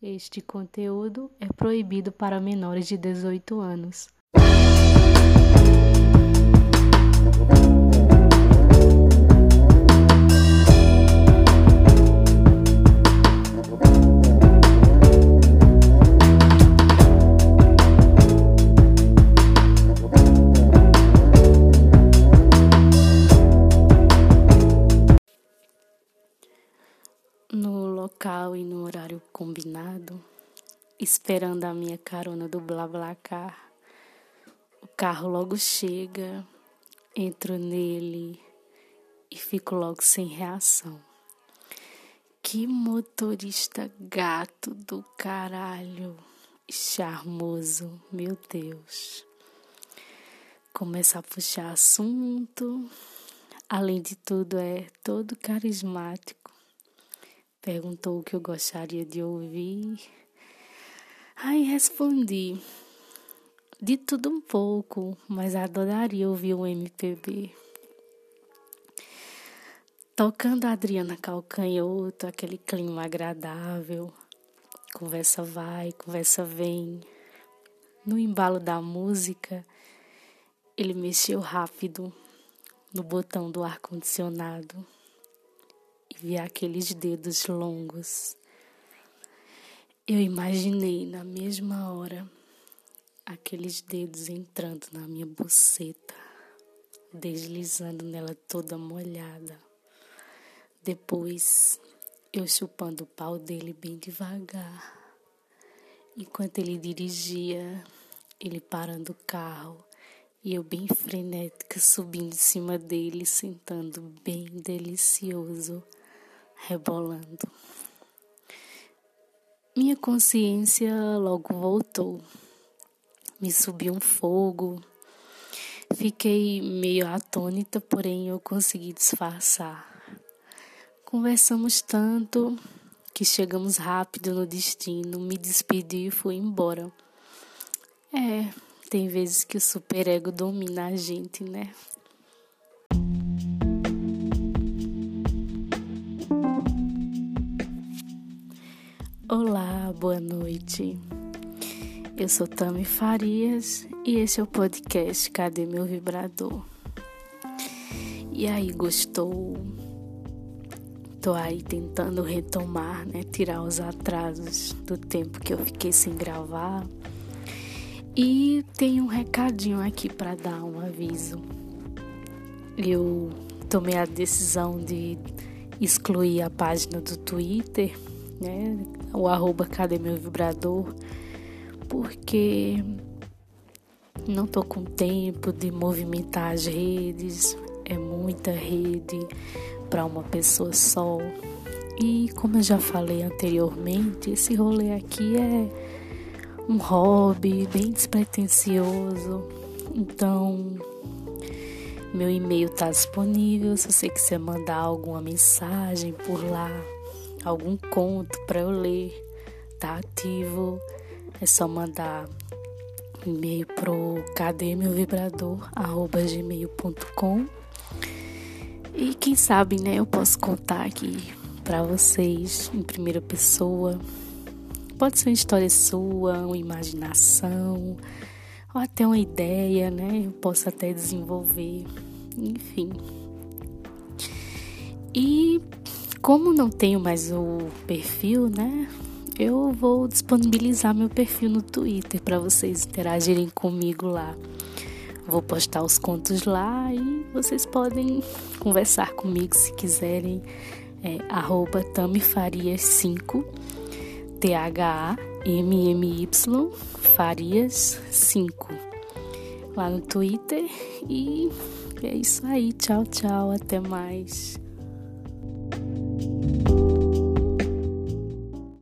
Este conteúdo é proibido para menores de 18 anos. No local e no horário combinado, esperando a minha carona do BlaBlaCar, o carro logo chega, entro nele e fico logo sem reação. Que motorista gato do caralho, charmoso, meu Deus. Começa a puxar assunto, além de tudo é todo carismático perguntou o que eu gostaria de ouvir. Aí respondi: de tudo um pouco, mas adoraria ouvir um MPB. Tocando a Adriana Calcanhoto, aquele clima agradável. Conversa vai, conversa vem. No embalo da música, ele mexeu rápido no botão do ar-condicionado vi aqueles dedos longos. Eu imaginei na mesma hora aqueles dedos entrando na minha buceta, deslizando nela toda molhada. Depois eu chupando o pau dele bem devagar. Enquanto ele dirigia, ele parando o carro e eu bem frenética subindo em cima dele, sentando bem delicioso rebolando. Minha consciência logo voltou. Me subiu um fogo. Fiquei meio atônita, porém eu consegui disfarçar. Conversamos tanto que chegamos rápido no destino. Me despedi e fui embora. É, tem vezes que o superego domina a gente, né? Olá, boa noite. Eu sou Tami Farias e esse é o podcast Cadê Meu Vibrador? E aí, gostou? Tô aí tentando retomar, né? Tirar os atrasos do tempo que eu fiquei sem gravar. E tem um recadinho aqui para dar um aviso. Eu tomei a decisão de excluir a página do Twitter né? O arroba Cadê Meu Vibrador, porque não tô com tempo de movimentar as redes, é muita rede para uma pessoa só. E como eu já falei anteriormente, esse rolê aqui é um hobby bem despretensioso. Então, meu e-mail está disponível se você quiser mandar alguma mensagem por lá algum conto para eu ler, tá ativo, é só mandar e-mail pro cadê meu vibrador arroba gmail.com e quem sabe né eu posso contar aqui para vocês em primeira pessoa. Pode ser uma história sua uma imaginação ou até uma ideia né eu posso até desenvolver. Enfim. E como não tenho mais o perfil, né? Eu vou disponibilizar meu perfil no Twitter para vocês interagirem comigo lá. Vou postar os contos lá e vocês podem conversar comigo se quiserem. É arroba tamifarias5 T-H-A-M-M-Y Farias 5 lá no Twitter. E é isso aí. Tchau, tchau. Até mais.